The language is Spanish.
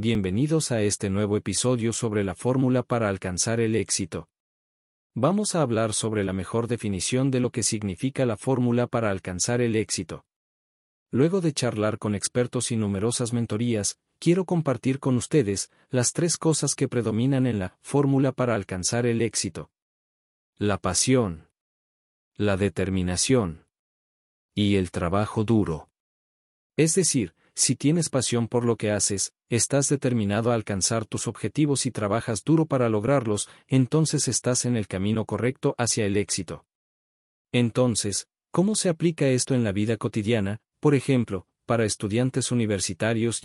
bienvenidos a este nuevo episodio sobre la fórmula para alcanzar el éxito. Vamos a hablar sobre la mejor definición de lo que significa la fórmula para alcanzar el éxito. Luego de charlar con expertos y numerosas mentorías, quiero compartir con ustedes las tres cosas que predominan en la fórmula para alcanzar el éxito. La pasión, la determinación y el trabajo duro. Es decir, si tienes pasión por lo que haces, estás determinado a alcanzar tus objetivos y trabajas duro para lograrlos, entonces estás en el camino correcto hacia el éxito. Entonces, ¿cómo se aplica esto en la vida cotidiana, por ejemplo, para estudiantes universitarios